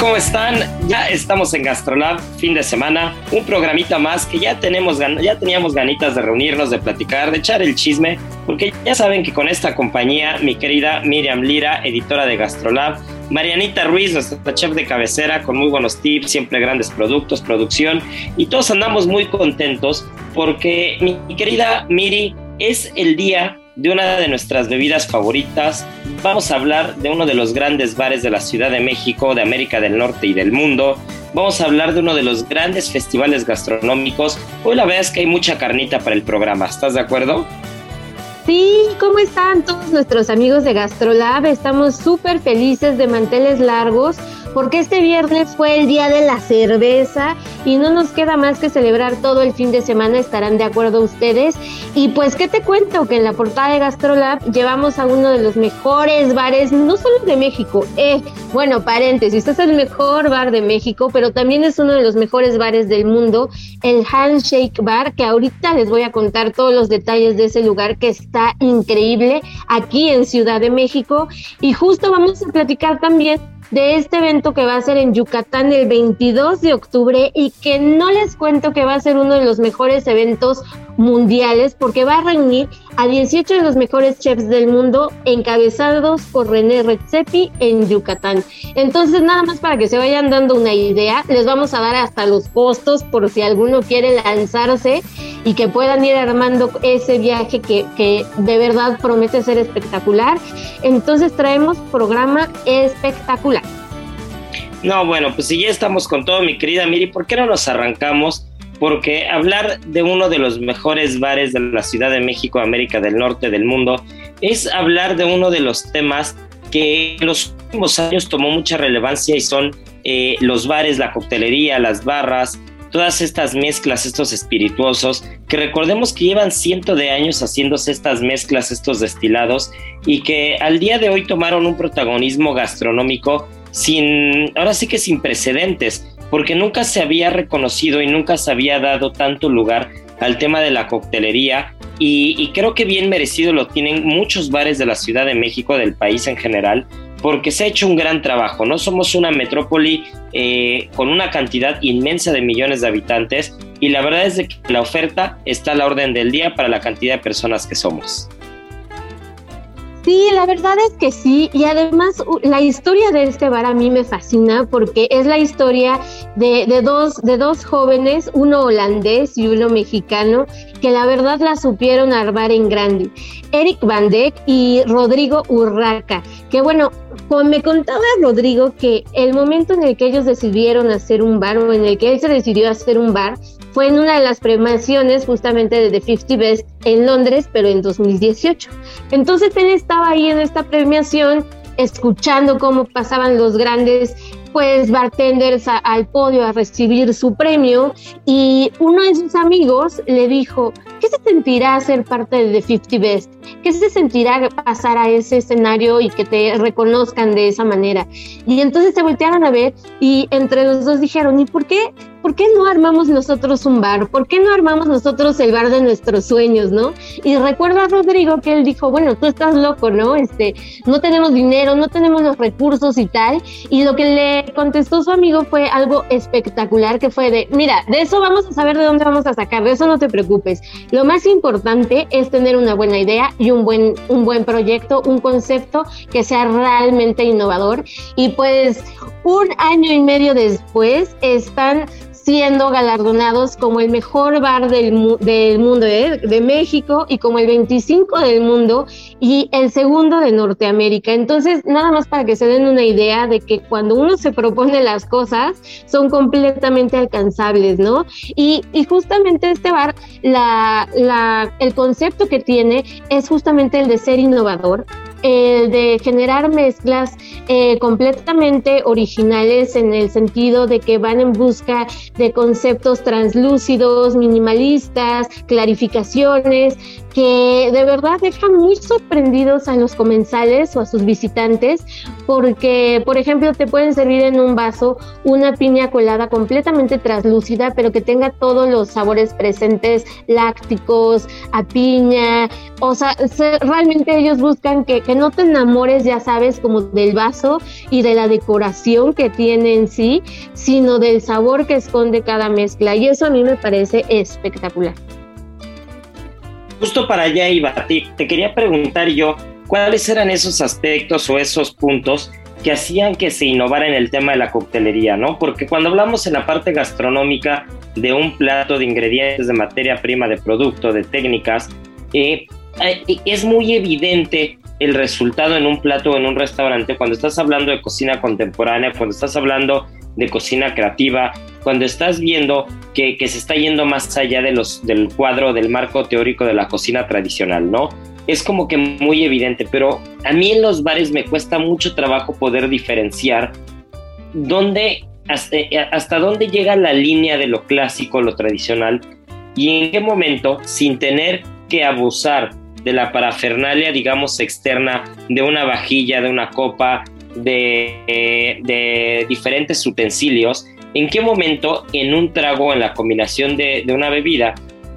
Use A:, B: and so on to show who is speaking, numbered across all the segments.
A: ¿cómo están? Ya estamos en Gastrolab, fin de semana, un programita más que ya tenemos ya teníamos ganitas de reunirnos, de platicar, de echar el chisme, porque ya saben que con esta compañía, mi querida Miriam Lira, editora de Gastrolab, Marianita Ruiz, nuestra chef de cabecera, con muy buenos tips, siempre grandes productos, producción, y todos andamos muy contentos porque mi querida Miri, es el día de una de nuestras bebidas favoritas. Vamos a hablar de uno de los grandes bares de la Ciudad de México, de América del Norte y del mundo. Vamos a hablar de uno de los grandes festivales gastronómicos. Hoy la verdad es que hay mucha carnita para el programa. ¿Estás de acuerdo?
B: Sí, ¿cómo están todos nuestros amigos de GastroLab? Estamos súper felices de manteles largos porque este viernes fue el día de la cerveza y no nos queda más que celebrar todo el fin de semana, estarán de acuerdo ustedes. Y pues, ¿qué te cuento? Que en la portada de GastroLab llevamos a uno de los mejores bares, no solo de México, eh, bueno, paréntesis, este es el mejor bar de México, pero también es uno de los mejores bares del mundo, el Handshake Bar, que ahorita les voy a contar todos los detalles de ese lugar que está increíble aquí en Ciudad de México. Y justo vamos a platicar también de este evento que va a ser en Yucatán el 22 de octubre y que no les cuento que va a ser uno de los mejores eventos mundiales porque va a reunir a 18 de los mejores chefs del mundo encabezados por René Redzepi en Yucatán. Entonces, nada más para que se vayan dando una idea, les vamos a dar hasta los costos por si alguno quiere lanzarse y que puedan ir armando ese viaje que, que de verdad promete ser espectacular. Entonces, traemos programa espectacular.
A: No, bueno, pues si ya estamos con todo, mi querida Miri, ¿por qué no nos arrancamos? Porque hablar de uno de los mejores bares de la Ciudad de México, América del Norte, del mundo, es hablar de uno de los temas que en los últimos años tomó mucha relevancia y son eh, los bares, la coctelería, las barras, todas estas mezclas, estos espirituosos, que recordemos que llevan cientos de años haciéndose estas mezclas, estos destilados, y que al día de hoy tomaron un protagonismo gastronómico sin, ahora sí que sin precedentes porque nunca se había reconocido y nunca se había dado tanto lugar al tema de la coctelería y, creo que bien merecido lo tienen muchos bares de la Ciudad de México, del país en general, porque se ha hecho un gran trabajo. No somos una metrópoli eh, con una cantidad inmensa de millones de habitantes y la verdad es que la oferta está a la orden del día para la cantidad de personas que somos.
B: Sí, la verdad es que sí. Y además la historia de este bar a mí me fascina porque es la historia de, de, dos, de dos jóvenes, uno holandés y uno mexicano, que la verdad la supieron armar en grande. Eric Van Dijk y Rodrigo Urraca. Que bueno, me contaba Rodrigo que el momento en el que ellos decidieron hacer un bar o en el que él se decidió hacer un bar fue en una de las premiaciones justamente de The 50 Best en Londres, pero en 2018. Entonces él estaba ahí en esta premiación escuchando cómo pasaban los grandes pues bartenders al podio a recibir su premio y uno de sus amigos le dijo, ¿qué se sentirá ser parte de The 50 Best? ¿Qué se sentirá pasar a ese escenario y que te reconozcan de esa manera? Y entonces se voltearon a ver y entre los dos dijeron, ¿y por qué ¿por qué no armamos nosotros un bar? ¿Por qué no armamos nosotros el bar de nuestros sueños, no? Y recuerda a Rodrigo que él dijo, bueno, tú estás loco, ¿no? Este, no tenemos dinero, no tenemos los recursos y tal. Y lo que le contestó su amigo fue algo espectacular, que fue de, mira, de eso vamos a saber de dónde vamos a sacar, de eso no te preocupes. Lo más importante es tener una buena idea y un buen, un buen proyecto, un concepto que sea realmente innovador. Y pues un año y medio después están siendo galardonados como el mejor bar del, del mundo de, de, México y como el 25 del mundo y el segundo de Norteamérica. Entonces, nada más para que se den una idea de que cuando uno se propone las cosas, son completamente alcanzables, ¿no? Y, y justamente este bar, la, la, el concepto que tiene es justamente el de ser innovador, el de generar mezclas eh, completamente originales en el sentido de que van en busca de conceptos translúcidos, minimalistas, clarificaciones, que de verdad dejan muy sorprendidos a los comensales o a sus visitantes, porque, por ejemplo, te pueden servir en un vaso una piña colada completamente translúcida, pero que tenga todos los sabores presentes, lácticos, a piña, o sea, realmente ellos buscan que no te enamores, ya sabes, como del vaso y de la decoración que tiene en sí, sino del sabor que esconde cada mezcla, y eso a mí me parece espectacular.
A: Justo para allá iba, te, te quería preguntar yo, ¿cuáles eran esos aspectos o esos puntos que hacían que se innovara en el tema de la coctelería, ¿no? Porque cuando hablamos en la parte gastronómica de un plato de ingredientes, de materia prima, de producto, de técnicas, eh, eh, es muy evidente el resultado en un plato o en un restaurante cuando estás hablando de cocina contemporánea, cuando estás hablando de cocina creativa, cuando estás viendo que, se está yendo más allá de los, del cuadro, del marco teórico de la cocina tradicional, ¿no? Es como que muy evidente, pero a mí en los bares me cuesta mucho trabajo poder diferenciar dónde, hasta, hasta dónde llega la línea de lo clásico, lo tradicional, y en qué momento, sin tener que abusar de la parafernalia, digamos, externa, de una vajilla, de una copa, de, de diferentes utensilios, en qué momento en un trago, en la combinación de, una bebida,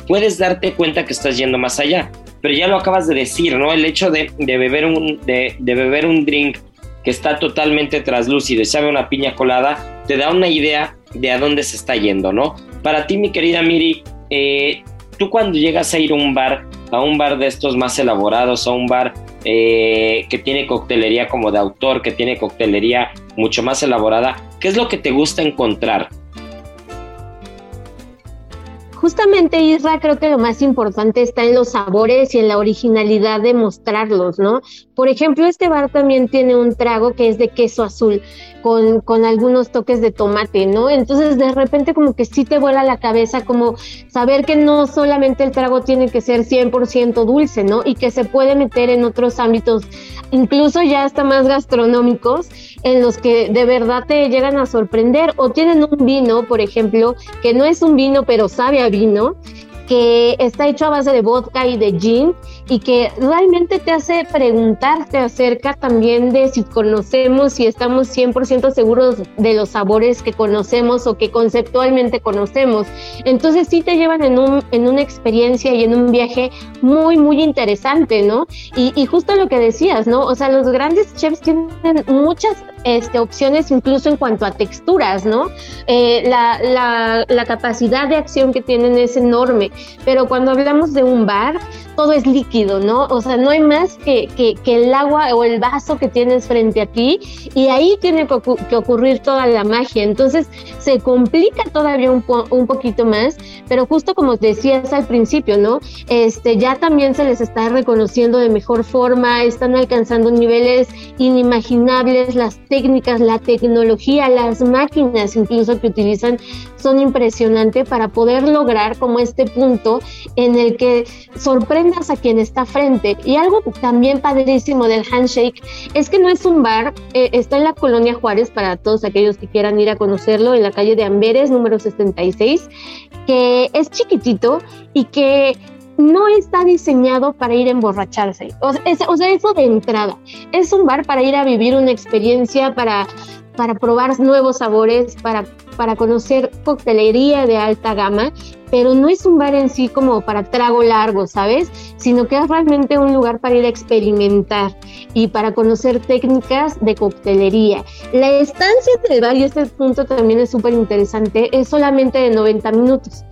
A: puedes darte cuenta que estás yendo más allá. Pero ya lo acabas de decir, ¿no? El hecho de, beber, un, de, beber un drink que está totalmente traslúcido y sabe una piña colada, te da una idea de a dónde se está yendo, ¿no? Para ti, mi querida Miri, eh, tú cuando llegas a ir a un bar, a un bar de estos más elaborados, a un bar eh, que tiene coctelería como de autor, que tiene coctelería mucho más elaborada, ¿qué es lo que te gusta encontrar?
B: Justamente, Isra, creo que lo más importante está en los sabores y en la originalidad de mostrarlos, ¿no? Por ejemplo, este bar también tiene un trago que es de queso azul con, con algunos toques de tomate, ¿no? Entonces, de repente como que sí te vuela la cabeza como saber que no solamente el trago tiene que ser 100% dulce, ¿no? Y que se puede meter en otros ámbitos, incluso ya hasta más gastronómicos, en los que de verdad te llegan a sorprender o tienen un vino, por ejemplo, que no es un vino pero sabe a vino que está hecho a base de vodka y de gin y que realmente te hace preguntarte acerca también de si conocemos, si estamos 100% seguros de los sabores que conocemos o que conceptualmente conocemos. Entonces sí te llevan en, un, en una experiencia y en un viaje muy, muy interesante, ¿no? Y, y justo lo que decías, ¿no? O sea, los grandes chefs tienen muchas este, opciones incluso en cuanto a texturas, ¿no? Eh, la, la, la, capacidad de acción que tienen es enorme, pero cuando hablamos de un bar, todo es líquido, ¿no? O sea, no hay más que, que, que el agua o el vaso que tienes frente a ti y ahí tiene que, ocurrir toda la magia. Entonces se complica todavía un, po un poquito más, pero justo como decías al principio, ¿no? Este, ya también se les está reconociendo de mejor forma, están alcanzando niveles inimaginables las técnicas, la tecnología, las máquinas incluso que utilizan son impresionantes para poder lograr como este punto en el que sorprendas a quien está frente. Y algo también padrísimo del handshake es que no es un bar, eh, está en la colonia Juárez para todos aquellos que quieran ir a conocerlo, en la calle de Amberes, número 66, que es chiquitito y que no está diseñado para ir a emborracharse. O sea, eso de entrada. Es un bar para ir a vivir una experiencia, para para probar nuevos sabores, para, para conocer coctelería de alta gama, pero no es un bar en sí como para trago largo, ¿sabes? Sino que es realmente un lugar para ir a experimentar y para conocer técnicas de coctelería. La estancia del bar, y este punto también es súper interesante, es solamente de 90 minutos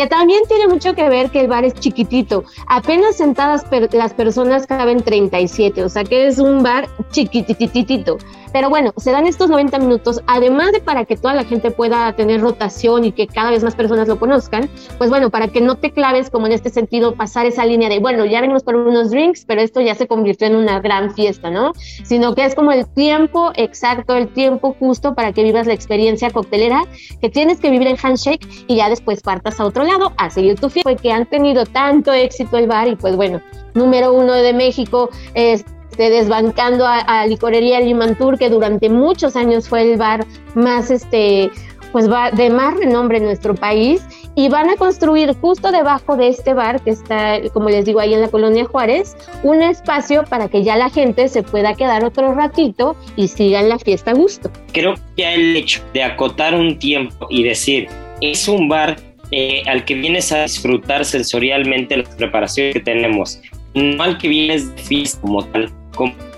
B: que también tiene mucho que ver que el bar es chiquitito. Apenas sentadas las personas caben 37, o sea que es un bar chiquitititito. Pero bueno, se dan estos 90 minutos, además de para que toda la gente pueda tener rotación y que cada vez más personas lo conozcan, pues bueno, para que no te claves como en este sentido, pasar esa línea de, bueno, ya venimos por unos drinks, pero esto ya se convirtió en una gran fiesta, ¿no? Sino que es como el tiempo exacto, el tiempo justo para que vivas la experiencia coctelera que tienes que vivir en Handshake y ya después partas a otro lado a seguir tu fiesta, que han tenido tanto éxito el bar y pues bueno, número uno de México es desbancando a, Licorería Limantur, que durante muchos años fue el bar más, este, pues va de más renombre en nuestro país, y van a construir justo debajo de este bar, que está, como les digo, ahí en la colonia Juárez, un espacio para que ya la gente se pueda quedar otro ratito y sigan la fiesta a gusto.
A: Creo que el hecho de acotar un tiempo y decir, es un bar eh, al que vienes a disfrutar sensorialmente las preparaciones que tenemos, no al que vienes de fiesta como tal,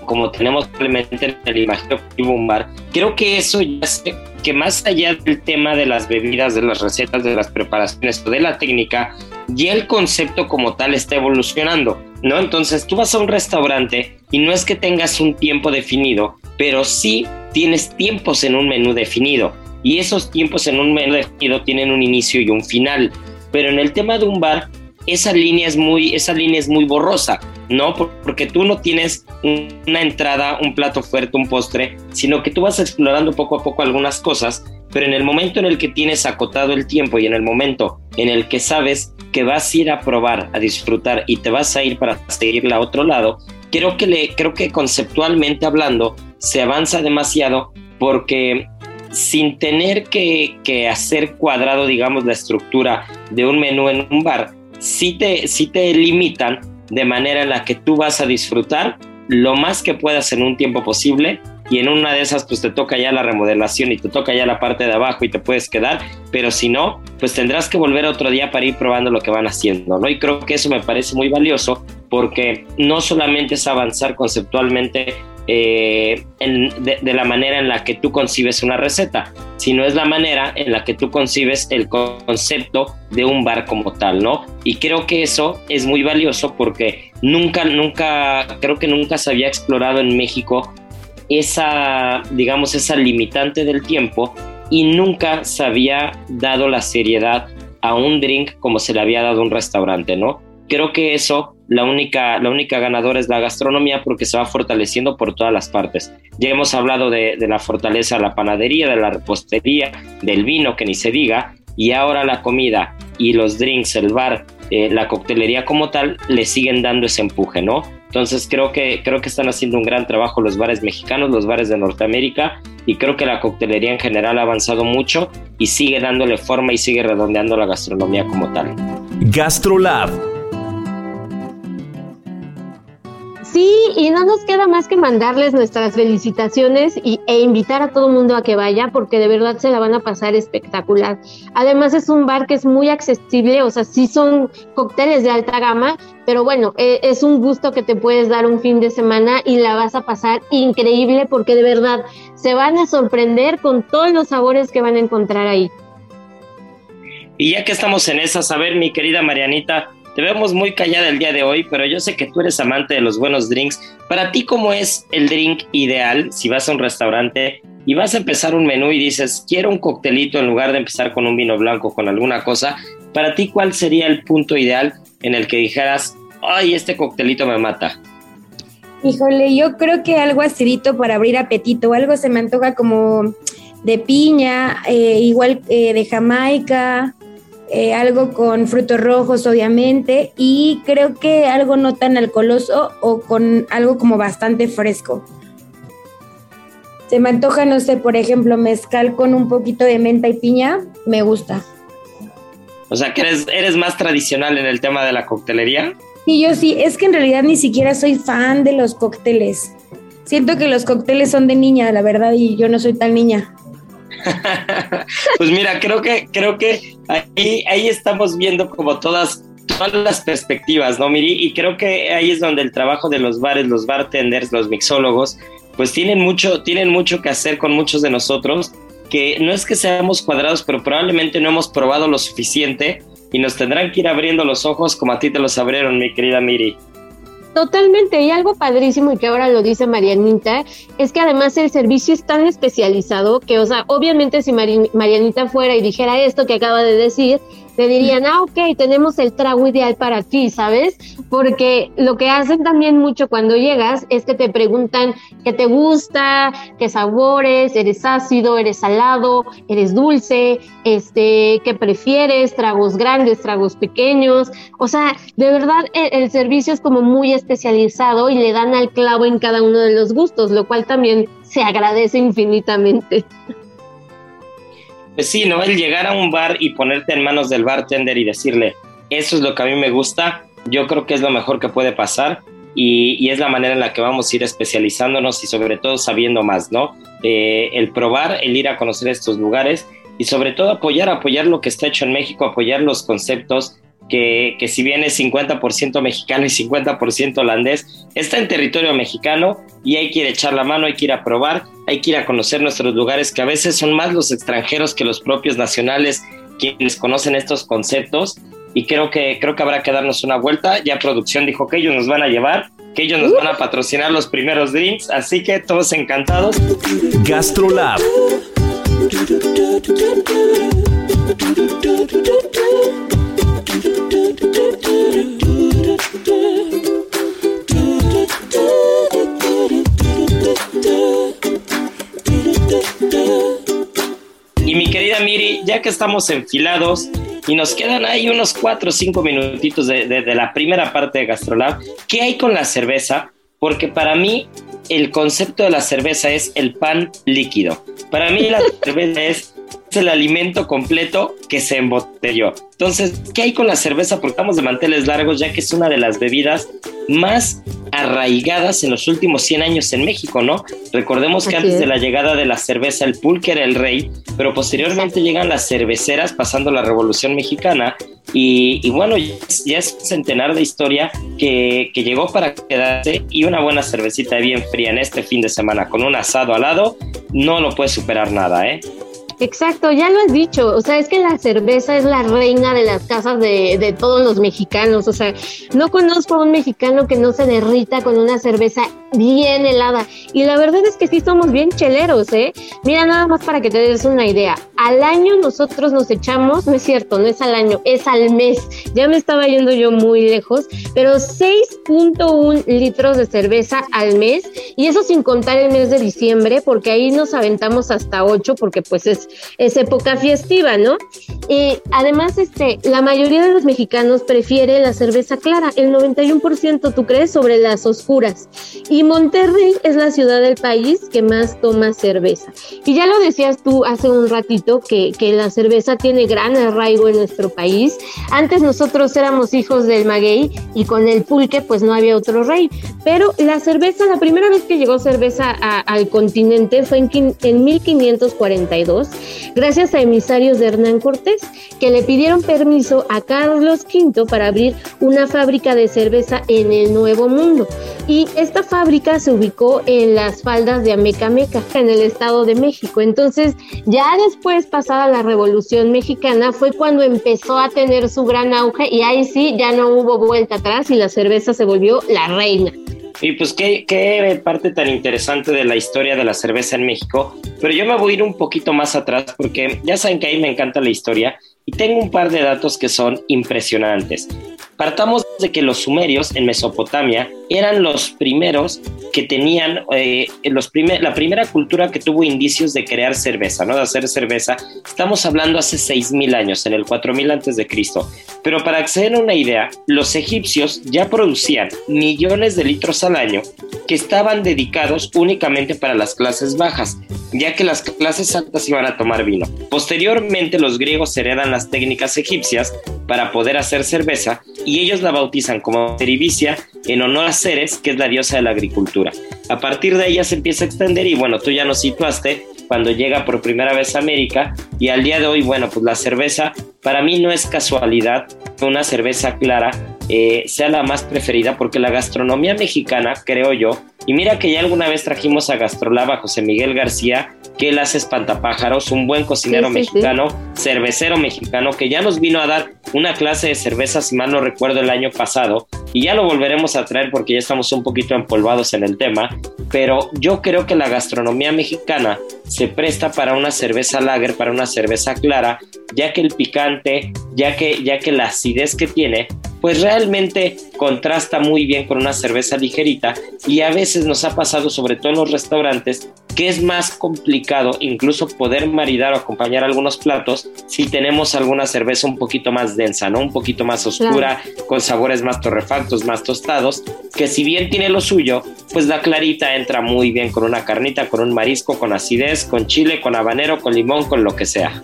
A: como, tenemos probablemente en el imaginario bar, creo que eso ya sé que más allá del tema de las bebidas, de las recetas, de las preparaciones o de la técnica, ya el concepto como tal está evolucionando, ¿no? Entonces tú vas a un restaurante y no es que tengas un tiempo definido, pero sí tienes tiempos en un menú definido y esos tiempos en un menú definido tienen un inicio y un final. Pero en el tema de un bar, esa línea es muy, esa línea muy borrosa, ¿no? Porque tú no tienes una entrada, un plato fuerte, un postre, sino que tú vas explorando poco a poco algunas cosas, pero en el momento en el que tienes acotado el tiempo y en el momento en el que sabes que vas a ir a probar, a disfrutar y te vas a ir para seguirla a otro lado, creo que, le, creo que conceptualmente hablando se avanza demasiado porque sin tener que, que hacer cuadrado, digamos, la estructura de un menú en un bar, sí te, te limitan de manera en la que tú vas a disfrutar lo más que puedas en un tiempo posible y en una de esas pues te toca ya la remodelación y te toca ya la parte de abajo y te puedes quedar, pero si no, pues tendrás que volver otro día para ir probando lo que van haciendo, ¿no? Y creo que eso me parece muy valioso porque no solamente es avanzar conceptualmente eh, de, la manera en la que tú concibes una receta, sino es la manera en la que tú concibes el concepto de un bar como tal, ¿no? Y creo que eso es muy valioso porque nunca, nunca, creo que nunca se había explorado en México esa, digamos, esa limitante del tiempo y nunca se había dado la seriedad a un drink como se le había dado a un restaurante, ¿no? Creo que eso la única, la única ganadora es la gastronomía porque se va fortaleciendo por todas las partes. Ya hemos hablado de, la fortaleza de la panadería, de la repostería, del vino, que ni se diga, y ahora la comida y los drinks, el bar, eh, la coctelería como tal, le siguen dando ese empuje, ¿no? Entonces creo que, creo que están haciendo un gran trabajo los bares mexicanos, los bares de Norteamérica, y creo que la coctelería en general ha avanzado mucho y sigue dándole forma y sigue redondeando la gastronomía como tal.
C: GastroLab
B: Sí, y no nos queda más que mandarles nuestras felicitaciones y, e invitar a todo el mundo a que vaya porque de verdad se la van a pasar espectacular. Además es un bar que es muy accesible, o sea, sí son cócteles de alta gama, pero bueno, e, es un gusto que te puedes dar un fin de semana y la vas a pasar increíble porque de verdad se van a sorprender con todos los sabores que van a encontrar ahí.
A: Y ya que estamos en esa, a ver, mi querida Marianita, te vemos muy callada el día de hoy, pero yo sé que tú eres amante de los buenos drinks. Para ti, ¿cómo es el drink ideal si vas a un restaurante y vas a empezar un menú y dices, quiero un coctelito en lugar de empezar con un vino blanco, con alguna cosa? Para ti, ¿cuál sería el punto ideal en el que dijeras, ay, este coctelito me mata?
D: Híjole, yo creo que algo acidito para abrir apetito, algo se me antoja como de piña, eh, igual eh, de Jamaica, eh, algo con frutos rojos, obviamente, y creo que algo no tan alcoholoso o con algo como bastante fresco. Se me antoja, no sé, por ejemplo, mezcal con un poquito de menta y piña, me gusta.
A: O sea, que eres, eres más tradicional en el tema de la coctelería.
D: Y yo sí, es que en realidad ni siquiera soy fan de los cócteles. Siento que los cócteles son de niña, la verdad, y yo no soy tan niña.
A: pues mira, creo que, creo que ahí, ahí estamos viendo como todas, todas las perspectivas, ¿no, Miri? Y creo que ahí es donde el trabajo de los bares, los bartenders, los mixólogos, pues tienen mucho, tienen mucho que hacer con muchos de nosotros, que no es que seamos cuadrados, pero probablemente no hemos probado lo suficiente y nos tendrán que ir abriendo los ojos como a ti te los abrieron, mi querida Miri.
B: Totalmente, y algo padrísimo y que ahora lo dice Marianita, es que además el servicio es tan especializado que, o sea, obviamente si Marianita fuera y dijera esto que acaba de decir, te dirían, ah, ok, tenemos el trago ideal para ti, ¿sabes? Porque lo que hacen también mucho cuando llegas es que te preguntan qué te gusta, qué sabores, eres ácido, eres salado, eres dulce, este, qué prefieres, tragos grandes, tragos pequeños. O sea, de verdad el, el servicio es como muy especializado y le dan al clavo en cada uno de los gustos, lo cual también se agradece infinitamente.
A: Pues sí, ¿no? El llegar a un bar y ponerte en manos del bartender y decirle, eso es lo que a mí me gusta, yo creo que es lo mejor que puede pasar y, es la manera en la que vamos a ir especializándonos y sobre todo sabiendo más, ¿no? Eh, el probar, el ir a conocer estos lugares y sobre todo apoyar, apoyar lo que está hecho en México, apoyar los conceptos, que, que, si bien es 50% mexicano y 50% holandés, está en territorio mexicano y hay que ir a echar la mano, hay que ir a probar, hay que ir a conocer nuestros lugares, que a veces son más los extranjeros que los propios nacionales quienes conocen estos conceptos. Y creo que, creo que habrá que darnos una vuelta. Ya producción dijo que ellos nos van a llevar, que ellos nos van a patrocinar los primeros drinks. Así que todos encantados.
C: GastroLab.
A: Y mi querida Miri, ya que estamos enfilados y nos quedan ahí unos 4 o 5 minutitos de, de, la primera parte de Gastrolab, ¿qué hay con la cerveza? Porque para mí el concepto de la cerveza es el pan líquido. Para mí la cerveza es el alimento completo que se embotelló. Entonces, ¿qué hay con la cerveza? Porque estamos de manteles largos, ya que es una de las bebidas más arraigadas en los últimos 100 años en México, ¿no? Recordemos que antes de la llegada de la cerveza, el pulque era el rey, pero posteriormente llegan las cerveceras pasando la Revolución Mexicana y, bueno, ya es, un centenar de historia que, que, llegó para quedarse y una buena cervecita bien fría en este fin de semana con un asado al lado, no lo puede superar nada, ¿eh?
B: Exacto, ya lo has dicho, o sea, es que la cerveza es la reina de las casas de, de, todos los mexicanos, o sea, no conozco a un mexicano que no se derrita con una cerveza bien helada, y la verdad es que sí somos bien cheleros, ¿eh? Mira, nada más para que te des una idea, al año nosotros nos echamos, no es cierto, no es al año, es al mes, ya me estaba yendo yo muy lejos, pero 6.1 litros de cerveza al mes, y eso sin contar el mes de diciembre, porque ahí nos aventamos hasta 8, porque pues es es época festiva, ¿no? Y además, este, la mayoría de los mexicanos prefiere la cerveza clara, el 91%, ¿tú crees? Sobre las oscuras. Y Monterrey es la ciudad del país que más toma cerveza. Y ya lo decías tú hace un ratito que, que la cerveza tiene gran arraigo en nuestro país. Antes nosotros éramos hijos del maguey y con el pulque pues no había otro rey. Pero la cerveza, la primera vez que llegó cerveza al continente fue en, en 1542 gracias a emisarios de Hernán Cortés, que le pidieron permiso a Carlos V para abrir una fábrica de cerveza en el Nuevo Mundo. Y esta fábrica se ubicó en las faldas de Amecameca, en el Estado de México. Entonces, ya después, pasada la Revolución Mexicana, fue cuando empezó a tener su gran auge y ahí sí ya no hubo vuelta atrás y la cerveza se volvió la reina.
A: Y pues qué, qué parte tan interesante de la historia de la cerveza en México, pero yo me voy a ir un poquito más atrás porque ya saben que a mí me encanta la historia y tengo un par de datos que son impresionantes. Partamos de que los sumerios en Mesopotamia eran los primeros que tenían, eh, los la primera cultura que tuvo indicios de crear cerveza, ¿no? de hacer cerveza. Estamos hablando hace 6.000 años, en el 4000 antes de Cristo. Pero para acceder a una idea, los egipcios ya producían millones de litros al año que estaban dedicados únicamente para las clases bajas, ya que las clases altas iban a tomar vino. Posteriormente los griegos heredan las técnicas egipcias para poder hacer cerveza y ellos la bautizan como Ceribicia en honor a Ceres, que es la diosa de la agricultura. A partir de ella se empieza a extender y bueno, tú ya nos situaste cuando llega por primera vez a América y al día de hoy, bueno, pues la cerveza para mí no es casualidad que una cerveza clara eh, sea la más preferida porque la gastronomía mexicana, creo yo, y mira que ya alguna vez trajimos a Gastrolaba José Miguel García, que él hace espantapájaros, un buen cocinero mexicano, cervecero mexicano, que ya nos vino a dar una clase de cerveza, si mal no recuerdo, el año pasado, y ya lo volveremos a traer porque ya estamos un poquito empolvados en el tema, pero yo creo que la gastronomía mexicana se presta para una cerveza lager, para una cerveza clara, ya que el picante, ya que, ya que la acidez que tiene, pues realmente contrasta muy bien con una cerveza ligerita y a veces nos ha pasado, sobre todo en los restaurantes, que es más complicado incluso poder maridar o acompañar algunos platos si tenemos alguna cerveza un poquito más densa, ¿no? Un poquito más oscura, con sabores más torrefactos, más tostados, que si bien tiene lo suyo, pues la clarita entra muy bien con una carnita, con un marisco, con acidez, con chile, con habanero, con limón, con lo que sea.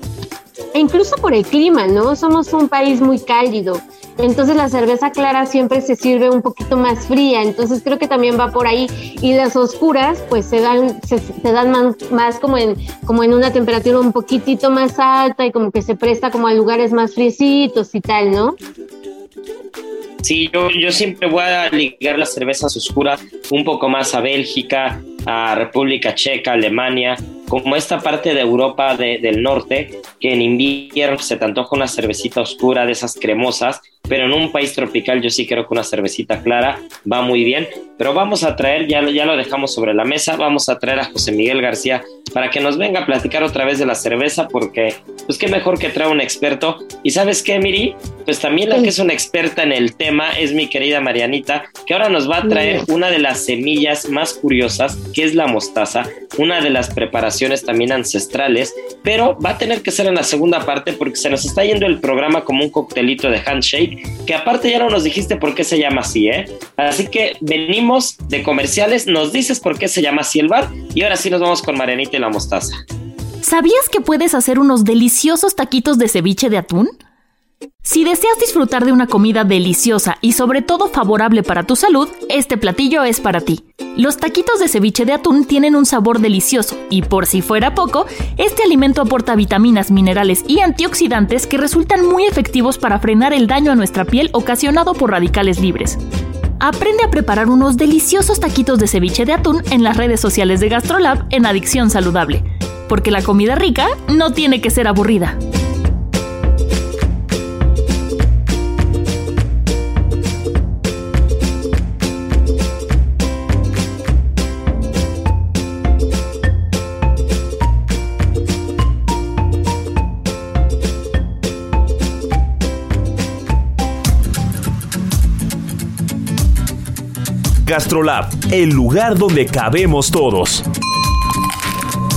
B: E incluso por el clima, ¿no? Somos un país muy cálido entonces la cerveza clara siempre se sirve un poquito más fría, entonces creo que también va por ahí y las oscuras pues se dan se, dan más, como en como en una temperatura un poquitito más alta y como que se presta como a lugares más friecitos y tal, ¿no?
A: Sí, yo, yo siempre voy a ligar las cervezas oscuras un poco más a Bélgica, a República Checa, Alemania, como esta parte de Europa del norte, que en invierno se te antoja una cervecita oscura de esas cremosas, pero en un país tropical yo sí creo que una cervecita clara va muy bien. Pero vamos a traer, ya, ya lo dejamos sobre la mesa, vamos a traer a José Miguel García para que nos venga a platicar otra vez de la cerveza, porque pues qué mejor que traer un experto. Y sabes qué, Miri, pues también la que es una experta en el tema es mi querida Marianita, que ahora nos va a traer una de las semillas más curiosas, que es la mostaza, una de las preparaciones también ancestrales, pero va a tener que ser en la segunda parte porque se nos está yendo el programa como un coctelito de handshake, que aparte ya no nos dijiste por qué se llama así, ¿eh? Así que venimos de comerciales, nos dices por qué se llama así el bar y ahora sí nos vamos con Marianita y la mostaza.
E: ¿Sabías que puedes hacer unos deliciosos taquitos de ceviche de atún? Si deseas disfrutar de una comida deliciosa y sobre todo favorable para tu salud, este platillo es para ti. Los taquitos de ceviche de atún tienen un sabor delicioso y por si fuera poco, este alimento aporta vitaminas, minerales y antioxidantes que resultan muy efectivos para frenar el daño a nuestra piel ocasionado por radicales libres. Aprende a preparar unos deliciosos taquitos de ceviche de atún en las redes sociales de GastroLab en Adicción Saludable, porque la comida rica no tiene que ser aburrida.
C: Gastrolab, el lugar donde cabemos todos.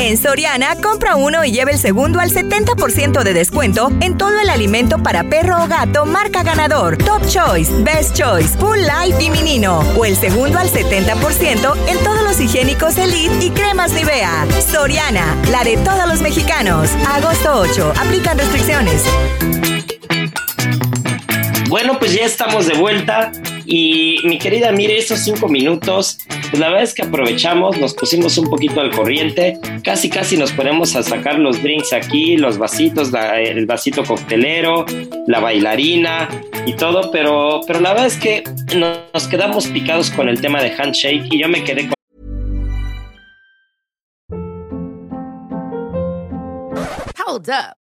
F: En Soriana, compra uno y lleva el segundo al 70% de descuento en todo el alimento para perro o gato marca ganador, Top Choice, Best Choice, Full Life y Minino. O el segundo al 70% en todos los higiénicos Elite y cremas Nivea. Soriana, la de todos los mexicanos. Agosto 8. Aplican restricciones.
A: Bueno, pues ya estamos de vuelta. Y mi querida, mire, estos cinco minutos, pues la verdad es que aprovechamos, nos pusimos un poquito al corriente, casi casi nos ponemos a sacar los drinks aquí, los vasitos, el vasito coctelero, la bailarina y todo, pero, pero la verdad es que nos quedamos picados con el tema de handshake y yo me quedé con...
G: Hold up.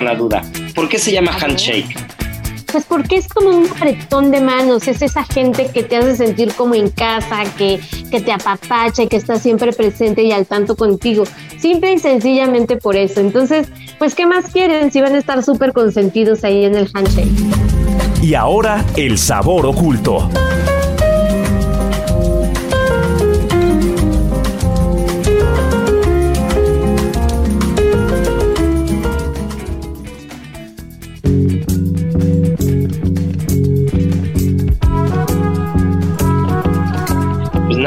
A: La duda. ¿Por qué se llama handshake?
B: Pues porque es como un apretón de manos, es esa gente que te hace sentir como en casa, que, que te apapacha y que está siempre presente y al tanto contigo. Simple y sencillamente por eso. Entonces, pues, ¿qué más quieren si van a estar súper consentidos ahí en el handshake?
C: Y ahora, el sabor oculto.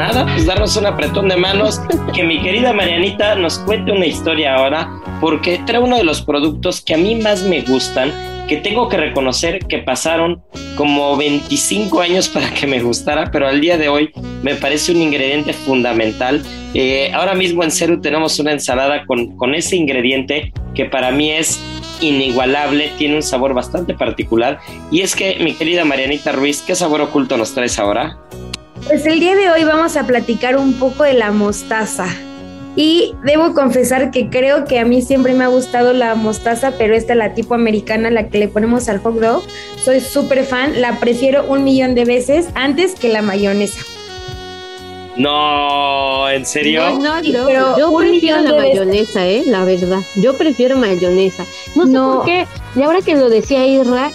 A: Nada, pues darnos un apretón de manos, que mi querida Marianita nos cuente una historia ahora, porque trae uno de los productos que a mí más me gustan, que tengo que reconocer que pasaron como 25 años para que me gustara, pero al día de hoy me parece un ingrediente fundamental. Eh, ahora mismo en Ceru tenemos una ensalada con, con ese ingrediente que para mí es inigualable, tiene un sabor bastante particular. Y es que, mi querida Marianita Ruiz, ¿qué sabor oculto nos traes ahora?
D: Pues el día de hoy vamos a platicar un poco de la mostaza. Y debo confesar que creo que a mí siempre me ha gustado la mostaza, pero esta la tipo americana, la que le ponemos al hot dog. Soy súper fan, la prefiero un millón de veces antes que la mayonesa.
A: No, ¿en serio?
B: No,
D: Pero
B: yo prefiero la
D: veces.
B: mayonesa, ¿eh? La verdad. Yo prefiero mayonesa. No sé
D: No.
B: por qué. Y ahora que lo decía Irra,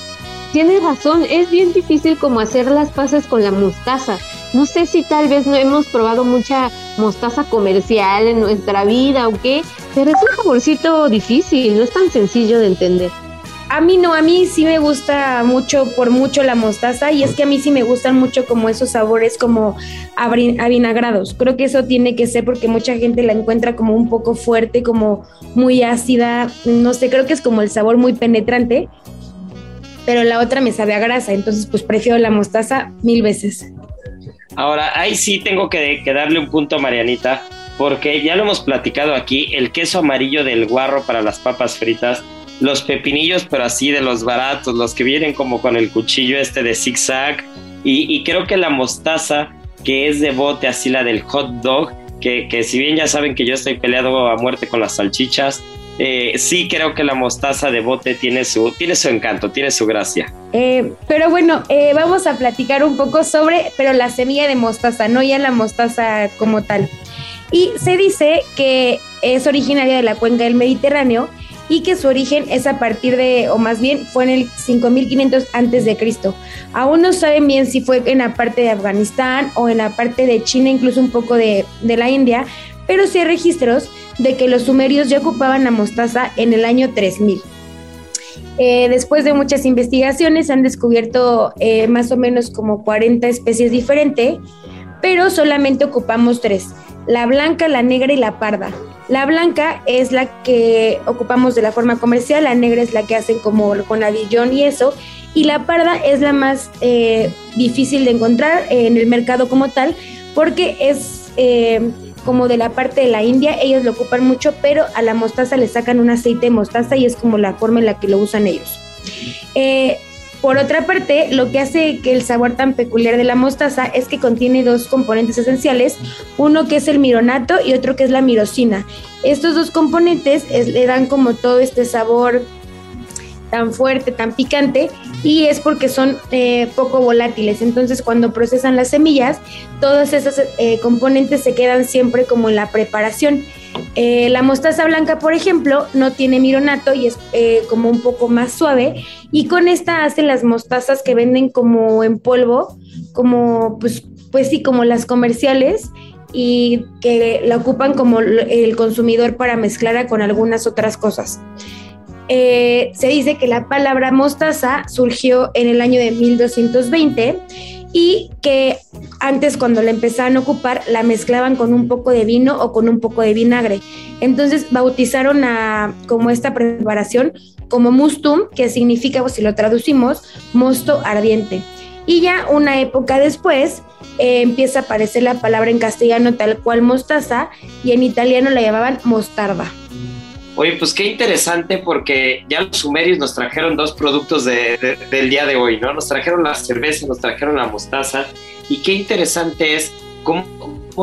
B: tiene razón. Es bien difícil como hacer las pasas con la mostaza. No sé si tal vez no hemos probado mucha mostaza comercial en nuestra vida o qué, pero es un saborcito difícil, no es tan sencillo de entender.
D: A mí no, a mí sí me gusta mucho, por mucho la mostaza y es que a mí sí me gustan mucho como esos sabores como avinagrados. Creo que eso tiene que ser porque mucha gente la encuentra como un poco fuerte, como muy ácida, no sé, creo que es como el sabor muy penetrante, pero la otra me sabe a grasa, entonces pues prefiero la mostaza mil veces.
A: Ahora, ahí sí tengo que, darle un punto a Marianita, porque ya lo hemos platicado aquí, el queso amarillo del guarro para las papas fritas, los pepinillos, pero así de los baratos, los que vienen como con el cuchillo este de zigzag, y, y creo que la mostaza, que es de bote, así la del hot dog, que, que si bien ya saben que yo estoy peleado a muerte con las salchichas, eh, sí creo que la mostaza de bote tiene su, tiene su encanto, tiene su gracia.
D: Eh, pero bueno, eh, vamos a platicar un poco sobre, pero la semilla de mostaza, no ya la mostaza como tal. Y se dice que es originaria de la cuenca del Mediterráneo y que su origen es a partir de, o más bien fue en el 5500 antes de Cristo. Aún no saben bien si fue en la parte de Afganistán o en la parte de China, incluso un poco de, de la India, pero sí hay registros de que los sumerios ya ocupaban la mostaza en el año 3000. Eh, después de muchas investigaciones han descubierto eh, más o menos como 40 especies diferentes, pero solamente ocupamos tres, la blanca, la negra y la parda. La blanca es la que ocupamos de la forma comercial, la negra es la que hacen como con avillón y eso, y la parda es la más eh, difícil de encontrar en el mercado como tal, porque es como de la parte de la India, ellos lo ocupan mucho, pero a la mostaza le sacan un aceite de mostaza y es como la forma en la que lo usan ellos. Eh, por otra parte, lo que hace que el sabor tan peculiar de la mostaza es que contiene dos componentes esenciales, uno que es el mironato y otro que es la mirosina. Estos dos componentes es- le dan como todo este sabor tan fuerte, tan picante, y es porque son eh, poco volátiles. Entonces, cuando procesan las semillas, todos esos eh, componentes se quedan siempre como en la preparación. Eh, la mostaza blanca, por ejemplo, no tiene mironato y es eh, como un poco más suave. Y con esta hacen las mostazas que venden como en polvo, como pues, pues sí, como las comerciales y que la ocupan como el consumidor para mezclarla con algunas otras cosas. Eh, se dice que la palabra mostaza surgió en el año de 1220 y que antes cuando la empezaban a ocupar la mezclaban con un poco de vino o con un poco de vinagre. Entonces bautizaron a como esta preparación como mustum, que significa, si lo traducimos, mosto ardiente. Y ya una época después eh, empieza a aparecer la palabra en castellano tal cual mostaza y en italiano la llamaban mostarda.
A: Oye, pues qué interesante porque ya los sumerios nos trajeron dos productos del día de hoy, ¿no? Nos trajeron la cerveza, nos trajeron la mostaza y qué interesante es cómo,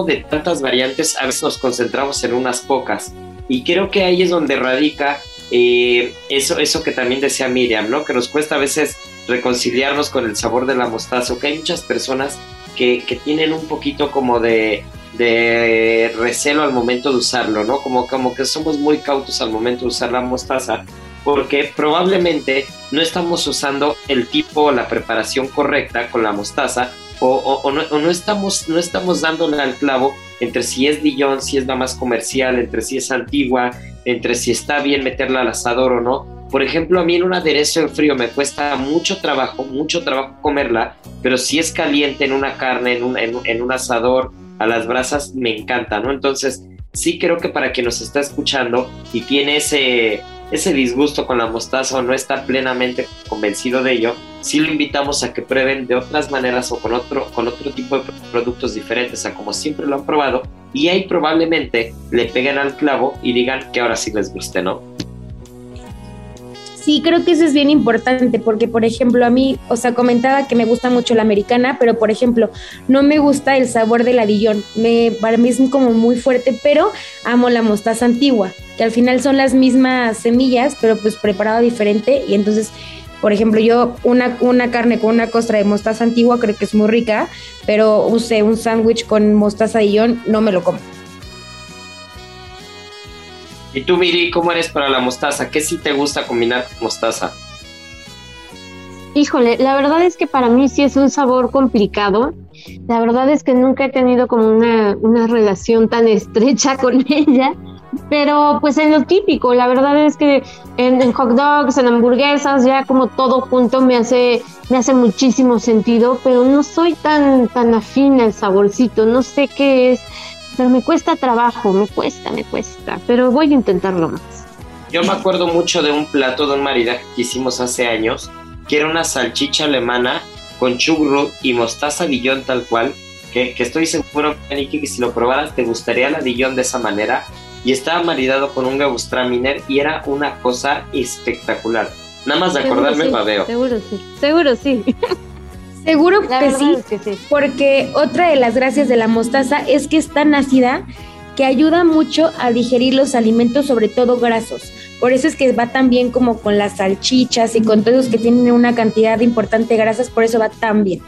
A: de tantas variantes a veces nos concentramos en unas pocas. Y creo que ahí es donde radica eh, eso, eso que también decía Miriam, ¿no? Que nos cuesta a veces reconciliarnos con el sabor de la mostaza, que hay muchas personas que, que tienen un poquito como de, de recelo al momento de usarlo, ¿no? Como, como que somos muy cautos al momento de usar la mostaza, porque probablemente no estamos usando el tipo o la preparación correcta con la mostaza, o, no, estamos, no estamos dándole al clavo entre si es Dijon, si es la más comercial, entre si es antigua, entre si está bien meterla al asador o no. Por ejemplo, a mí en un aderezo en frío me cuesta mucho trabajo, mucho trabajo comerla, pero si es caliente en una carne, en un, en un asador, a las brasas me encanta, ¿no? Entonces, sí creo que para quien nos está escuchando y tiene ese, ese disgusto con la mostaza o no está plenamente convencido de ello, sí lo invitamos a que prueben de otras maneras o con otro, con otro tipo de productos diferentes a como siempre lo han probado y ahí probablemente le peguen al clavo y digan que ahora sí les guste, ¿no?
D: Sí, creo que eso es bien importante porque, por ejemplo, a mí, o sea, comentaba que me gusta mucho la americana, pero, por ejemplo, no me gusta el sabor del ladillón. Me, para mí es como muy fuerte, pero amo la mostaza antigua, que al final son las mismas semillas, pero pues preparado diferente. Y entonces, por ejemplo, yo una, una carne con una costra de mostaza antigua creo que es muy rica, pero use un sándwich con mostaza ladillón, no me lo como.
A: ¿Y tú, Miri, cómo eres para la mostaza? ¿Qué sí te gusta combinar con mostaza?
B: Híjole, la verdad es que para mí sí es un sabor complicado. La verdad es que nunca he tenido como una, una relación tan estrecha con ella. Pero pues en lo típico, la verdad es que en, en, hot dogs, en hamburguesas, ya como todo junto me hace, me hace muchísimo sentido, pero no soy tan, tan afín al saborcito, no sé qué es pero me cuesta trabajo, me cuesta, me cuesta, pero voy a intentarlo más.
A: Yo me acuerdo mucho de un plato de un maridaje que hicimos hace años, que era una salchicha alemana con chugrut y mostaza Dijon tal cual, que, estoy seguro, que si lo probaras te gustaría la Dijon de esa manera, y estaba maridado con un Gewürztraminer y era una cosa espectacular. Nada más de acordarme el babeo.
B: Seguro sí, seguro sí.
D: Seguro que sí, porque otra de las gracias de la mostaza es que es tan ácida que ayuda mucho a digerir los alimentos, sobre todo grasos. Por eso es que va tan bien como con las salchichas y con todos los que tienen una cantidad importante de grasas, por eso va tan bien.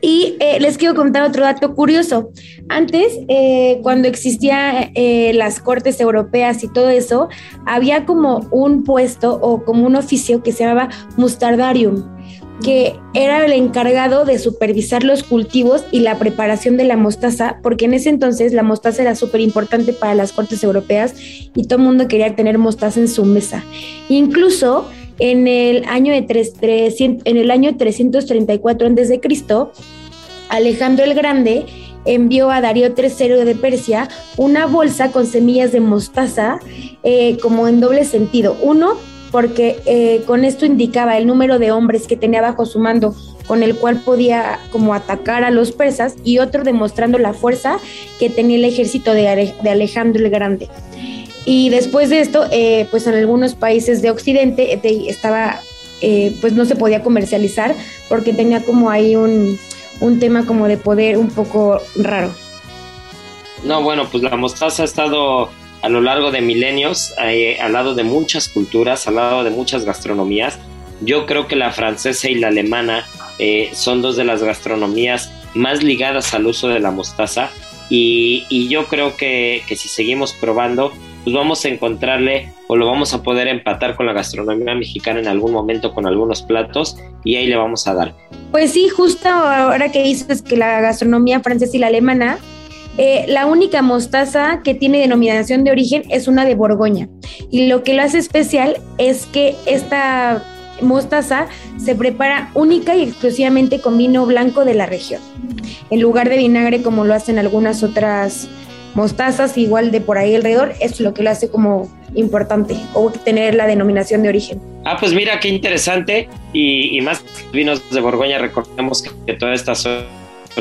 D: Y eh, les quiero contar otro dato curioso. Antes, eh, cuando existían eh, las cortes europeas y todo eso, había como un puesto o como un oficio que se llamaba mustardarium que era el encargado de supervisar los cultivos y la preparación de la mostaza, porque en ese entonces la mostaza era súper importante para las cortes europeas y todo el mundo quería tener mostaza en su mesa. Incluso en el año, de tres, en el año 334 a.C., Alejandro el Grande envió a Darío III de Persia una bolsa con semillas de mostaza eh, como en doble sentido. Uno, porque eh, con esto indicaba el número de hombres que tenía bajo su mando con el cual podía como atacar a los persas y otro demostrando la fuerza que tenía el ejército de, Alejandro el Grande. Y después de esto, eh, pues en algunos países de Occidente estaba, eh, pues no se podía comercializar porque tenía como ahí un, un tema como de poder un poco raro.
A: No, bueno, pues la mostaza ha estado a lo largo de milenios, eh, al lado de muchas culturas, al lado de muchas gastronomías. Yo creo que la francesa y la alemana eh, son dos de las gastronomías más ligadas al uso de la mostaza y, yo creo que, que, si seguimos probando, pues vamos a encontrarle o lo vamos a poder empatar con la gastronomía mexicana en algún momento con algunos platos y ahí le vamos a dar.
D: Pues sí, justo ahora que dices que la gastronomía francesa y la alemana eh, la única mostaza que tiene denominación de origen es una de Borgoña. Y lo que lo hace especial es que esta mostaza se prepara única y exclusivamente con vino blanco de la región, en lugar de vinagre como lo hacen algunas otras mostazas, igual de por ahí alrededor, es lo que lo hace como importante o tener la denominación de origen.
A: Ah, pues mira qué interesante y, más vinos de Borgoña, recordemos que, toda esta zona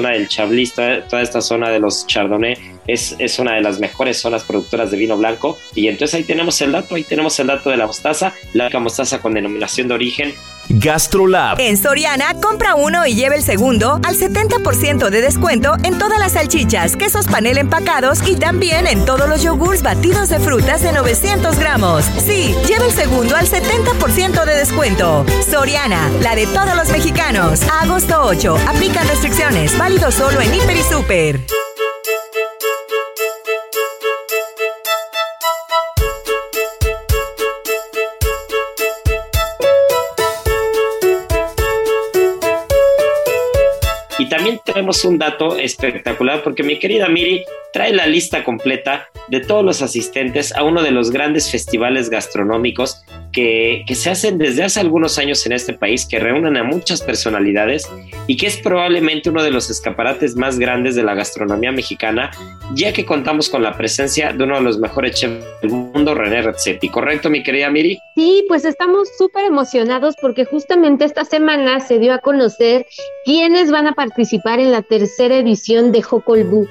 A: del Chablis, toda, esta zona de los Chardonnay es, es, una de las mejores zonas productoras de vino blanco y entonces ahí tenemos el dato, ahí tenemos el dato de la mostaza, la mostaza con denominación de origen
C: GastroLab.
F: En Soriana, compra uno y lleve el segundo al 70% de descuento en todas las salchichas, quesos panel empacados y también en todos los yogurts batidos de frutas de 900 gramos. Sí, lleve el segundo al 70% de descuento. Soriana, la de todos los mexicanos. agosto 8. Aplican restricciones. Válido solo en Hiper y Super.
A: También tenemos un dato espectacular porque mi querida Miri trae la lista completa de todos los asistentes a uno de los grandes festivales gastronómicos que, se hacen desde hace algunos años en este país, que reúnen a muchas personalidades y que es probablemente uno de los escaparates más grandes de la gastronomía mexicana, ya que contamos con la presencia de uno de los mejores chefs del mundo, René Redzepi. ¿Correcto, mi querida Miri?
B: Sí, pues estamos súper emocionados porque justamente esta semana se dio a conocer quiénes van a participar en la tercera edición de Jocolbu.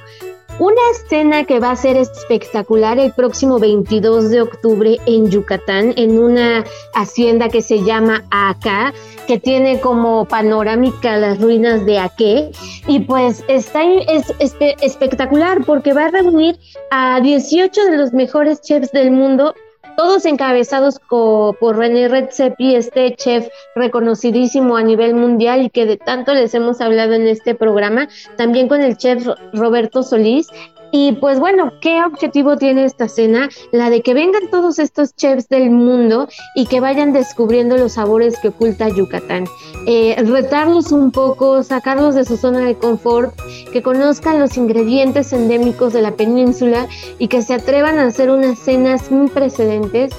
B: Una escena que va a ser espectacular el próximo 22 de octubre en Yucatán, en una hacienda que se llama Aca, que tiene como panorámica las ruinas de Aque. Y pues está es, espectacular porque va a reunir a 18 de los mejores chefs del mundo todos encabezados por René Redzepi, este chef reconocidísimo a nivel mundial y que de tanto les hemos hablado en este programa, también con el chef Roberto Solís, y pues bueno, ¿qué objetivo tiene esta cena? La de que vengan todos estos chefs del mundo y que vayan descubriendo los sabores que oculta Yucatán. Eh, retarlos un poco, sacarlos de su zona de confort, que conozcan los ingredientes endémicos de la península y que se atrevan a hacer unas cenas sin precedentes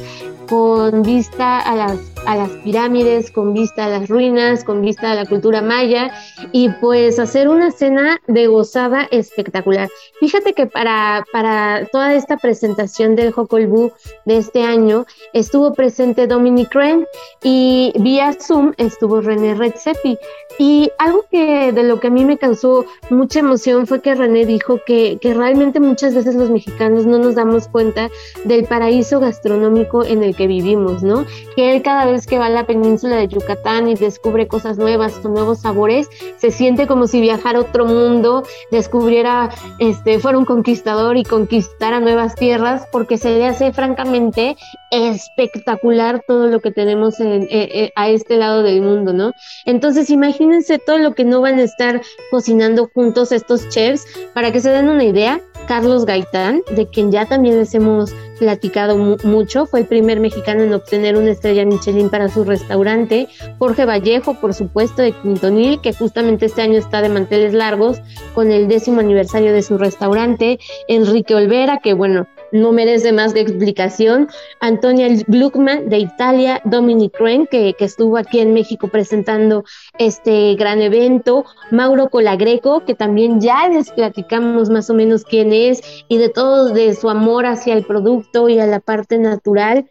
B: con vista a las, a las pirámides, con vista a las ruinas, con vista a la cultura maya y pues hacer una cena de gozada espectacular. Fíjate que para, para toda esta presentación del Jocolbu de este año estuvo presente Dominic Ren y vía Zoom estuvo René Redzepi. Y algo que de lo que a mí me causó mucha emoción fue que René dijo que, que realmente muchas veces los mexicanos no nos damos cuenta del paraíso gastronómico en el que vivimos, ¿no? Que él cada vez que va a la península de Yucatán y descubre cosas nuevas nuevos sabores, se siente como si viajara a otro mundo, descubriera, este, fuera un conquistador y conquistara nuevas tierras, porque se le hace francamente espectacular todo lo que tenemos en, eh, eh, a este lado del mundo, ¿no? Entonces imagínense todo lo que no van a estar cocinando juntos estos chefs, para que se den una idea, Carlos Gaitán, de quien ya también les hemos platicado mucho, fue el primer mexicano en obtener una estrella Michelin para su restaurante. Jorge Vallejo, por supuesto, de Quintonil, que justamente este año está de manteles largos con el décimo aniversario de su restaurante. Enrique Olvera, que bueno, no merece más de explicación. Antonia Gluckman de Italia, Dominic Ren, que, que, estuvo aquí en México presentando este gran evento, Mauro Colagreco, que también ya les platicamos más o menos quién es y de todo de su amor hacia el producto y a la parte natural.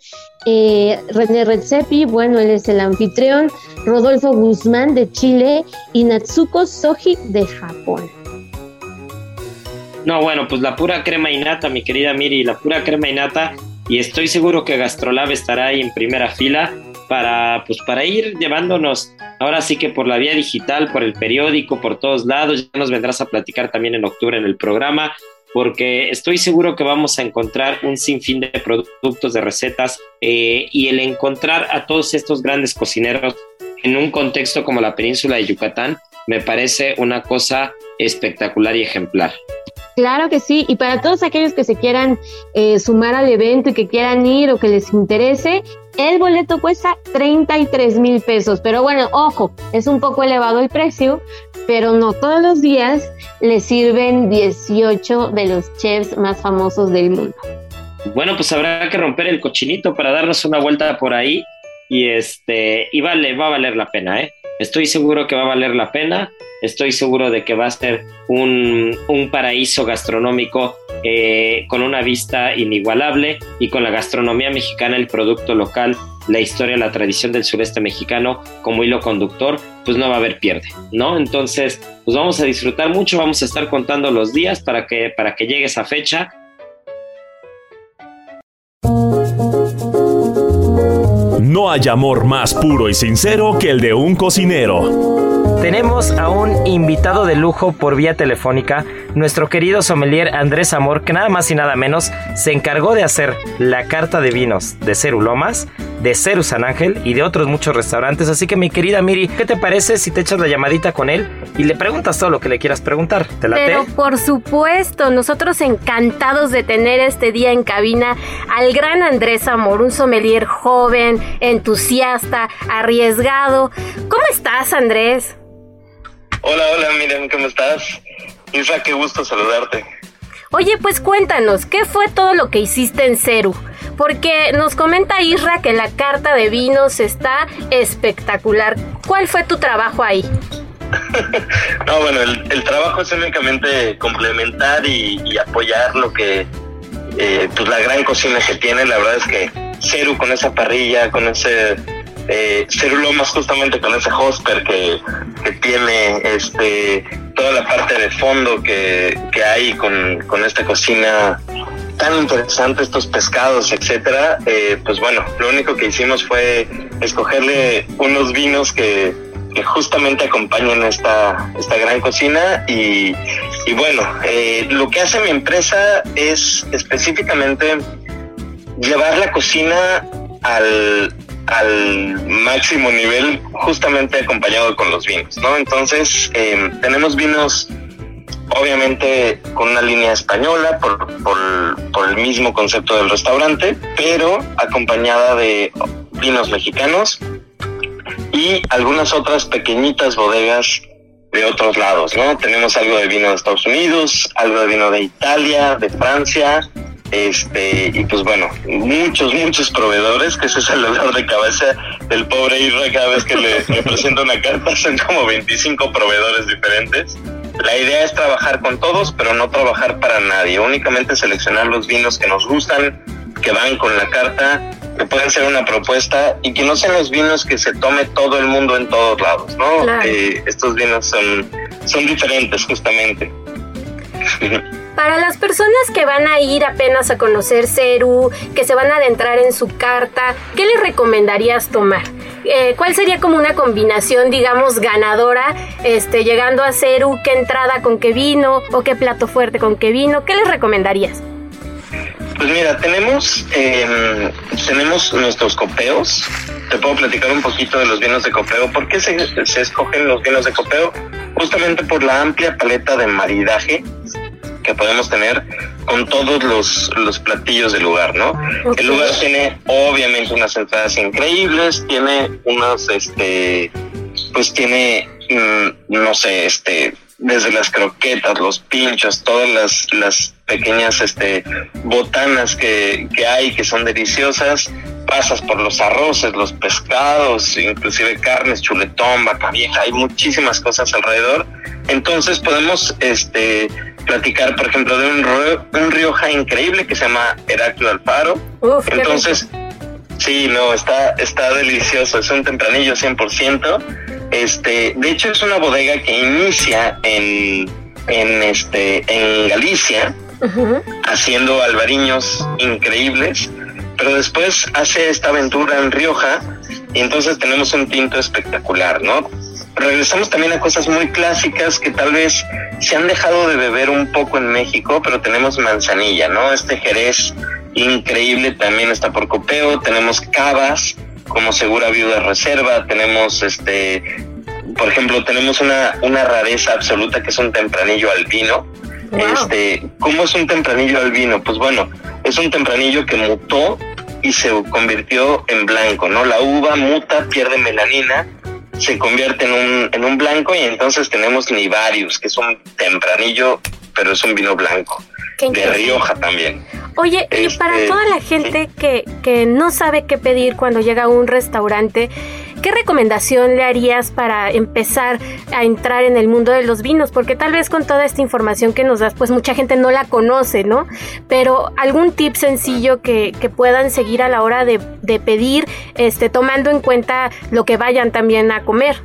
B: Eh, René Redzepi, bueno, él es el anfitrión, Rodolfo Guzmán de Chile y Natsuko Soji de Japón.
A: No, bueno, pues la pura crema innata, mi querida Miri, la pura crema innata. Y estoy seguro que Gastrolab estará ahí en primera fila para, pues, para ir llevándonos ahora sí que por la vía digital, por el periódico, por todos lados. Ya nos vendrás a platicar también en octubre en el programa, porque estoy seguro que vamos a encontrar un sinfín de productos, de recetas eh, y el encontrar a todos estos grandes cocineros en un contexto como la península de Yucatán me parece una cosa espectacular y ejemplar.
B: Claro que sí, y para todos aquellos que se quieran eh, sumar al evento y que quieran ir o que les interese, el boleto cuesta 33 mil pesos, pero bueno, ojo, es un poco elevado el precio, pero no todos los días le sirven 18 de los chefs más famosos del mundo.
A: Bueno, pues habrá que romper el cochinito para darnos una vuelta por ahí y este y vale, va a valer la pena, ¿eh? Estoy seguro que va a valer la pena, estoy seguro de que va a ser un, paraíso gastronómico eh, con una vista inigualable y con la gastronomía mexicana, el producto local, la historia, la tradición del sureste mexicano como hilo conductor, pues no va a haber pierde, ¿no? Entonces, pues vamos a disfrutar mucho, vamos a estar contando los días para que, para que llegue esa fecha
C: No hay amor más puro y sincero que el de un cocinero.
A: Tenemos a un invitado de lujo por vía telefónica, nuestro querido sommelier Andrés Amor, que nada más y nada menos se encargó de hacer la carta de vinos de Cerulomas de Ceru San Ángel y de otros muchos restaurantes. Así que mi querida Miri, ¿qué te parece si te echas la llamadita con él y le preguntas todo lo que le quieras preguntar? ¿Te late?
B: Pero por supuesto, nosotros encantados de tener este día en cabina al gran Andrés Amor, un sommelier joven, entusiasta, arriesgado. ¿Cómo estás, Andrés?
H: Hola, hola, Miriam, ¿cómo estás? Isra, qué gusto saludarte.
B: Oye, pues cuéntanos, ¿qué fue todo lo que hiciste en Ceru? Porque nos comenta Isra que la carta de vinos está espectacular. ¿Cuál fue tu trabajo ahí?
H: no, bueno, el, trabajo es únicamente complementar y, apoyar lo que, eh, pues la gran cocina que tiene. La verdad es que Ceru con esa parrilla, con ese eh, Lomas justamente con ese hosper que, que, tiene este toda la parte de fondo que, que hay con, con, esta cocina tan interesante, estos pescados, etcétera, eh, pues bueno, lo único que hicimos fue escogerle unos vinos que, que justamente acompañan esta, esta gran cocina y, y bueno, eh, lo que hace mi empresa es específicamente llevar la cocina al, al máximo nivel justamente acompañado con los vinos, ¿no? Entonces, eh, tenemos vinos obviamente con una línea española por, por, el mismo concepto del restaurante, pero acompañada de vinos mexicanos y algunas otras pequeñitas bodegas de otros lados, ¿no? Tenemos algo de vino de Estados Unidos, algo de vino de Italia, de Francia, este, y pues bueno, muchos, muchos proveedores, que ese es el dolor de cabeza del pobre Irra cada vez que le, le presento una carta, son como 25 proveedores diferentes. La idea es trabajar con todos, pero no trabajar para nadie, únicamente seleccionar los vinos que nos gustan, que van con la carta, que pueden ser una propuesta y que no sean los vinos que se tome todo el mundo en todos lados, ¿no? Eh, estos vinos son, son diferentes justamente.
B: Para las personas que van a ir apenas a conocer Ceru, que se van a adentrar en su carta, ¿qué les recomendarías tomar? Eh, ¿Cuál sería como una combinación, digamos, ganadora, este, llegando a Ceru? ¿Qué entrada con qué vino o qué plato fuerte con qué vino? ¿Qué les recomendarías?
H: Pues mira, tenemos, em, tenemos nuestros copeos. Te puedo platicar un poquito de los vinos de copeo. ¿Por qué se, se escogen los vinos de copeo? Justamente por la amplia paleta de maridaje que podemos tener con todos los, los platillos del lugar, ¿no? El lugar tiene obviamente unas entradas increíbles, tiene unas, este, pues tiene, mm, no sé, este, desde las croquetas, los pinchos, todas las, las pequeñas este, botanas que, que hay que son deliciosas, pasas por los arroces, los pescados, inclusive carnes, chuletón, vaca vieja, hay muchísimas cosas alrededor. Entonces podemos este, platicar, por ejemplo, de un, un Rioja increíble que se llama Heráclito Alfaro. Entonces, sí, no, está, está delicioso, es un tempranillo 100%. Este, de hecho, es una bodega que inicia en, en, este, en Galicia, haciendo albariños increíbles, pero después hace esta aventura en Rioja y entonces tenemos un tinto espectacular, ¿no? Regresamos también a cosas muy clásicas que tal vez se han dejado de beber un poco en México, pero tenemos manzanilla, ¿no? Este Jerez increíble también está por copeo, tenemos cavas como segura viuda reserva, tenemos este, por ejemplo, tenemos una, una rareza absoluta que es un tempranillo albino. Este, ¿cómo es un tempranillo albino? Pues bueno, es un tempranillo que mutó y se convirtió en blanco, ¿no? La uva muta, pierde melanina se convierte en un, en un blanco y entonces tenemos Nivarius, que es un tempranillo, pero es un vino blanco. De Rioja también.
B: Oye, y para este, toda la gente que, que no sabe qué pedir cuando llega a un restaurante,
I: ¿qué recomendación le harías para empezar a entrar en el mundo de los vinos? Porque tal vez con toda esta información que nos das, pues mucha gente no la conoce, ¿no? Pero algún tip sencillo que, que puedan seguir a la hora de, de pedir, este, tomando en cuenta lo que vayan también a comer.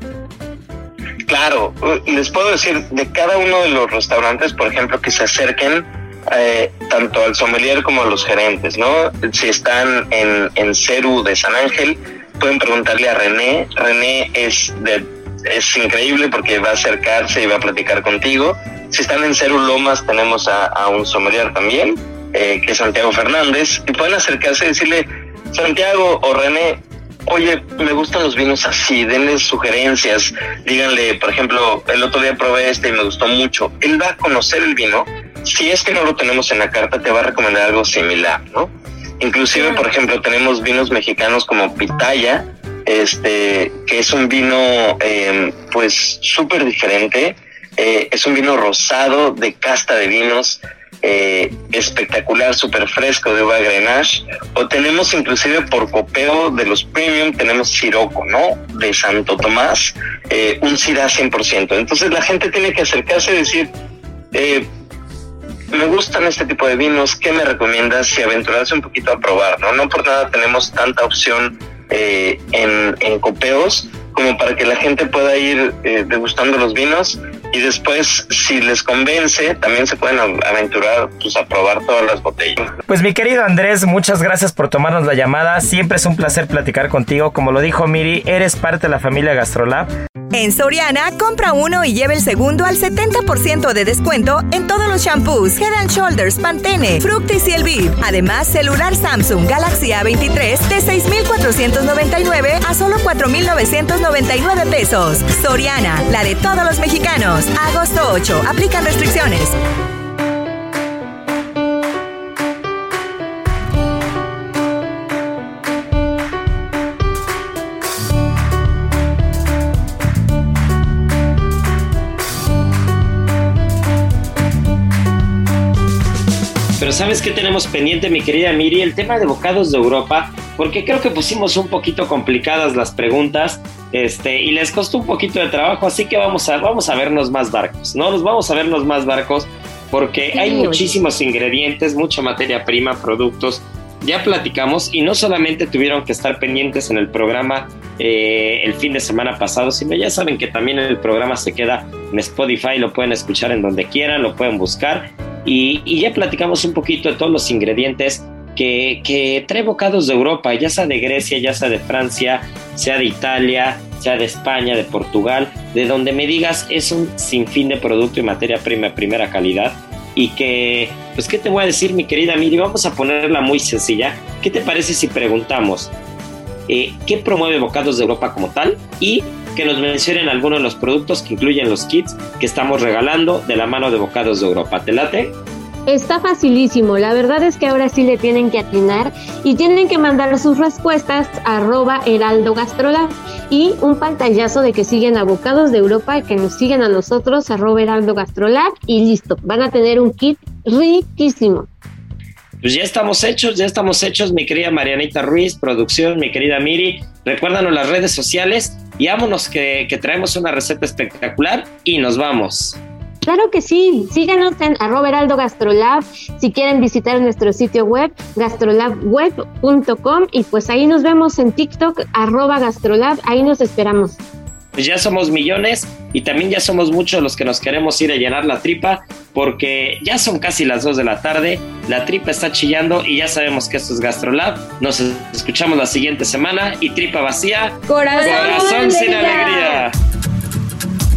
H: Claro, les puedo decir de cada uno de los restaurantes, por ejemplo, que se acerquen eh, tanto al sommelier como a los gerentes, ¿no? Si están en, en Ceru de San Ángel, pueden preguntarle a René. René es, de, es increíble porque va a acercarse y va a platicar contigo. Si están en Ceru Lomas, tenemos a, un sommelier también, eh, que es Santiago Fernández, y pueden acercarse y decirle, Santiago o René, oye, me gustan los vinos así, denle sugerencias, díganle, por ejemplo, el otro día probé este y me gustó mucho. Él va a conocer el vino si es que no lo tenemos en la carta, te va a recomendar algo similar, ¿no? Inclusive, por ejemplo, tenemos vinos mexicanos como Pitaya, este, que es un vino, em, pues, súper diferente. Eh, es un vino rosado de casta de vinos, eh, espectacular, súper fresco de uva Grenache. O tenemos inclusive por copeo de los premium, tenemos Siroco, ¿no? De Santo Tomás, eh, un Syrah 100%. Entonces la gente tiene que acercarse y decir, eh, me gustan este tipo de vinos, ¿qué me recomiendas? Y aventurarse un poquito a probar, ¿no? No por nada tenemos tanta opción eh, en, en, copeos como para que la gente pueda ir eh, degustando los vinos y después si les convence también se pueden aventurar pues, a probar todas las botellas.
J: Pues mi querido Andrés, muchas gracias por tomarnos la llamada, siempre es un placer platicar contigo, como lo dijo Miri, eres parte de la familia Gastrolab.
F: En Soriana, compra uno y lleve el segundo al 70% de descuento en todos los shampoos, Head and Shoulders, Pantene, Fructis y Elviv. Además, celular Samsung Galaxy A23 de 6,499 a solo 4,999 pesos. Soriana, la de todos los mexicanos. Agosto 8. Aplican restricciones.
A: Pero ¿sabes qué tenemos pendiente, mi querida Miri? El tema de bocados de Europa, porque creo que pusimos un poquito complicadas las preguntas este, y les costó un poquito de trabajo, así que vamos a, vamos a vernos más barcos, ¿no? Nos vamos a vernos más barcos porque hay muchísimos ingredientes, mucha materia prima, productos. Ya platicamos y no solamente tuvieron que estar pendientes en el programa eh, el fin de semana pasado, sino ya saben que también el programa se queda en Spotify, lo pueden escuchar en donde quieran, lo pueden buscar y, ya platicamos un poquito de todos los ingredientes que, que, trae bocados de Europa, ya sea de Grecia, ya sea de Francia, sea de Italia, sea de España, de Portugal, de donde me digas es un sinfín de producto y materia prima de primera calidad. Y que, pues, ¿qué te voy a decir, mi querida Miri? Vamos a ponerla muy sencilla. ¿Qué te parece si preguntamos eh, qué promueve Bocados de Europa como tal? Y que nos mencionen algunos de los productos que incluyen los kits que estamos regalando de la mano de Bocados de Europa. ¿Te late?
B: Está facilísimo, la verdad es que ahora sí le tienen que atinar y tienen que mandar sus respuestas a arroba heraldo gastrolab y un pantallazo de que siguen a Bocados de Europa y que nos siguen a nosotros arroba heraldo gastrolab y listo, van a tener un kit riquísimo.
A: Pues ya estamos hechos, ya estamos hechos, mi querida Marianita Ruiz, producción, mi querida Miri. Recuérdanos las redes sociales y vámonos que, traemos una receta espectacular y nos vamos.
B: Claro que sí, síganos en arroba heraldo gastrolab si quieren visitar nuestro sitio web gastrolabweb.com y pues ahí nos vemos en TikTok arroba gastrolab, ahí nos esperamos
A: pues ya somos millones y también ya somos muchos los que nos queremos ir a llenar la tripa porque ya son casi las 2 de la tarde, la tripa está chillando y ya sabemos que esto es GastroLab. Nos escuchamos la siguiente semana y tripa vacía,
D: corazón,
A: sin alegría.